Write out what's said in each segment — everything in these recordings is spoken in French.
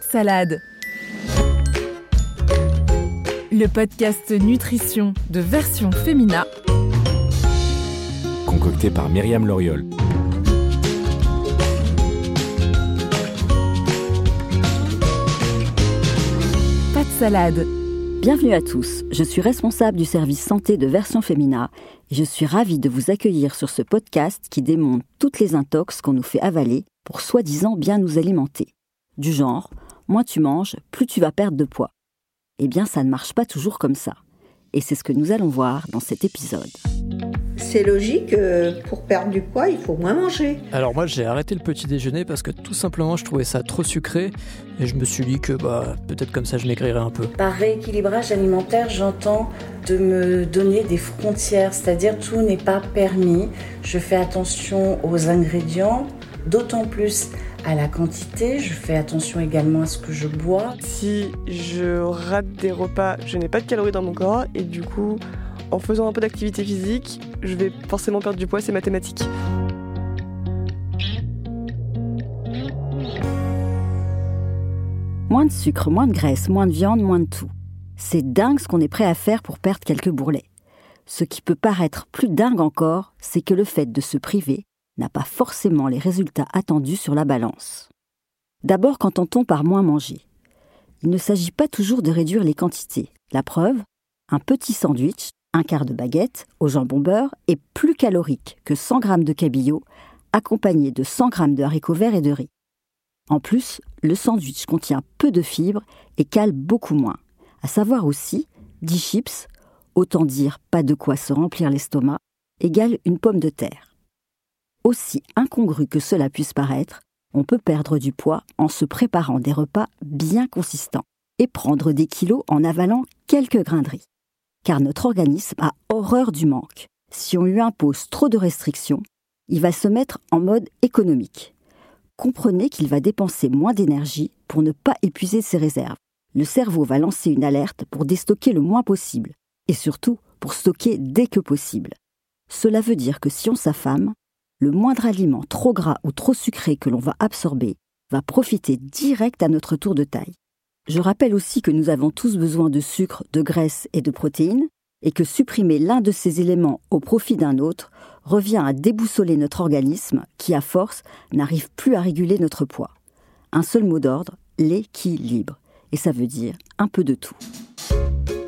De salade. Le podcast nutrition de version féminin. Concocté par Myriam Loriol. Pas de salade. Bienvenue à tous, je suis responsable du service santé de Version Femina et je suis ravie de vous accueillir sur ce podcast qui démonte toutes les intox qu'on nous fait avaler pour soi-disant bien nous alimenter. Du genre, moins tu manges, plus tu vas perdre de poids. Eh bien, ça ne marche pas toujours comme ça. Et c'est ce que nous allons voir dans cet épisode. C'est logique, euh, pour perdre du poids, il faut moins manger. Alors moi j'ai arrêté le petit déjeuner parce que tout simplement je trouvais ça trop sucré et je me suis dit que bah peut-être comme ça je maigrirais un peu. Par rééquilibrage alimentaire, j'entends de me donner des frontières, c'est-à-dire tout n'est pas permis. Je fais attention aux ingrédients, d'autant plus à la quantité, je fais attention également à ce que je bois. Si je rate des repas, je n'ai pas de calories dans mon corps et du coup, en faisant un peu d'activité physique, je vais forcément perdre du poids, c'est mathématique. Moins de sucre, moins de graisse, moins de viande, moins de tout. C'est dingue ce qu'on est prêt à faire pour perdre quelques bourrelets. Ce qui peut paraître plus dingue encore, c'est que le fait de se priver n'a pas forcément les résultats attendus sur la balance. D'abord qu'entend-on par moins manger Il ne s'agit pas toujours de réduire les quantités. La preuve, un petit sandwich, un quart de baguette au jambon beurre est plus calorique que 100 g de cabillaud accompagné de 100 g de haricots verts et de riz. En plus, le sandwich contient peu de fibres et cale beaucoup moins. À savoir aussi 10 chips, autant dire pas de quoi se remplir l'estomac, égale une pomme de terre. Aussi incongru que cela puisse paraître, on peut perdre du poids en se préparant des repas bien consistants et prendre des kilos en avalant quelques grains de riz. Car notre organisme a horreur du manque. Si on lui impose trop de restrictions, il va se mettre en mode économique. Comprenez qu'il va dépenser moins d'énergie pour ne pas épuiser ses réserves. Le cerveau va lancer une alerte pour déstocker le moins possible, et surtout pour stocker dès que possible. Cela veut dire que si on s'affame, le moindre aliment trop gras ou trop sucré que l'on va absorber va profiter direct à notre tour de taille. Je rappelle aussi que nous avons tous besoin de sucre, de graisse et de protéines, et que supprimer l'un de ces éléments au profit d'un autre revient à déboussoler notre organisme qui, à force, n'arrive plus à réguler notre poids. Un seul mot d'ordre, l'équilibre. Et ça veut dire un peu de tout.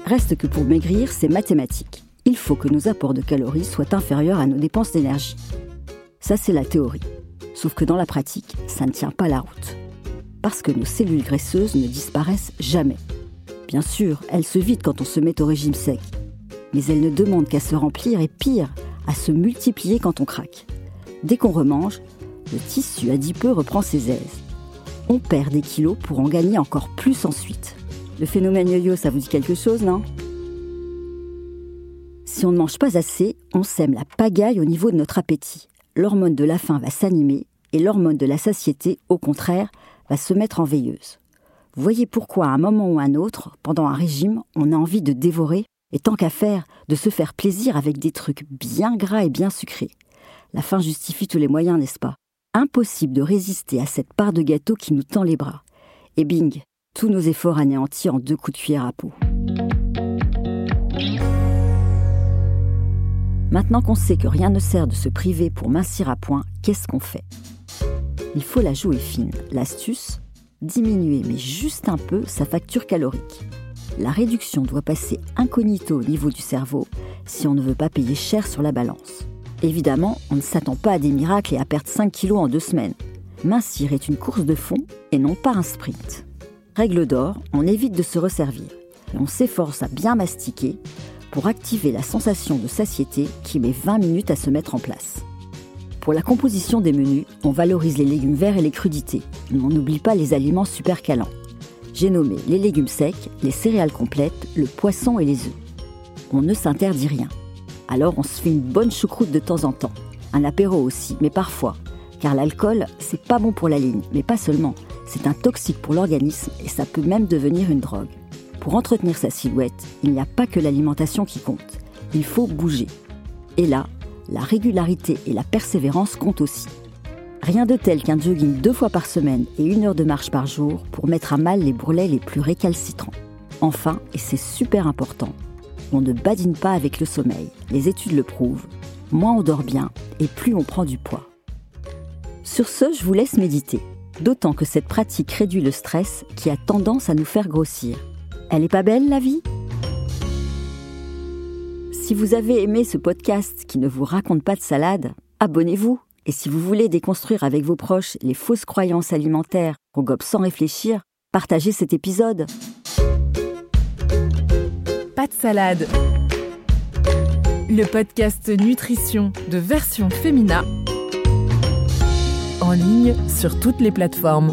Reste que pour maigrir, c'est mathématique. Il faut que nos apports de calories soient inférieurs à nos dépenses d'énergie. Ça, c'est la théorie. Sauf que dans la pratique, ça ne tient pas la route. Parce que nos cellules graisseuses ne disparaissent jamais. Bien sûr, elles se vident quand on se met au régime sec. Mais elles ne demandent qu'à se remplir et pire, à se multiplier quand on craque. Dès qu'on remange, le tissu adipeux reprend ses aises. On perd des kilos pour en gagner encore plus ensuite. Le phénomène yo-yo, ça vous dit quelque chose, non? Si on ne mange pas assez, on sème la pagaille au niveau de notre appétit l'hormone de la faim va s'animer et l'hormone de la satiété, au contraire, va se mettre en veilleuse. Voyez pourquoi à un moment ou à un autre, pendant un régime, on a envie de dévorer et tant qu'à faire, de se faire plaisir avec des trucs bien gras et bien sucrés. La faim justifie tous les moyens, n'est-ce pas? Impossible de résister à cette part de gâteau qui nous tend les bras. Et bing, tous nos efforts anéantis en deux coups de cuillère à peau. Maintenant qu'on sait que rien ne sert de se priver pour mincir à point, qu'est-ce qu'on fait? Il faut la jouer fine. L'astuce Diminuer, mais juste un peu, sa facture calorique. La réduction doit passer incognito au niveau du cerveau si on ne veut pas payer cher sur la balance. Évidemment, on ne s'attend pas à des miracles et à perdre 5 kilos en deux semaines. Mincir est une course de fond et non pas un sprint. Règle d'or, on évite de se resservir on s'efforce à bien mastiquer pour activer la sensation de satiété qui met 20 minutes à se mettre en place. Pour la composition des menus, on valorise les légumes verts et les crudités, mais on n'oublie pas les aliments super calants. J'ai nommé les légumes secs, les céréales complètes, le poisson et les œufs. On ne s'interdit rien. Alors on se fait une bonne choucroute de temps en temps. Un apéro aussi, mais parfois. Car l'alcool, c'est pas bon pour la ligne, mais pas seulement. C'est un toxique pour l'organisme et ça peut même devenir une drogue. Pour entretenir sa silhouette, il n'y a pas que l'alimentation qui compte. Il faut bouger. Et là, la régularité et la persévérance comptent aussi. Rien de tel qu'un jogging deux fois par semaine et une heure de marche par jour pour mettre à mal les bourrelets les plus récalcitrants. Enfin, et c'est super important, on ne badine pas avec le sommeil. Les études le prouvent. Moins on dort bien et plus on prend du poids. Sur ce, je vous laisse méditer. D'autant que cette pratique réduit le stress qui a tendance à nous faire grossir. Elle est pas belle la vie? Si vous avez aimé ce podcast qui ne vous raconte pas de salade, abonnez-vous et si vous voulez déconstruire avec vos proches les fausses croyances alimentaires qu'on gobe sans réfléchir, partagez cet épisode. Pas de salade. Le podcast nutrition de version féminin en ligne sur toutes les plateformes.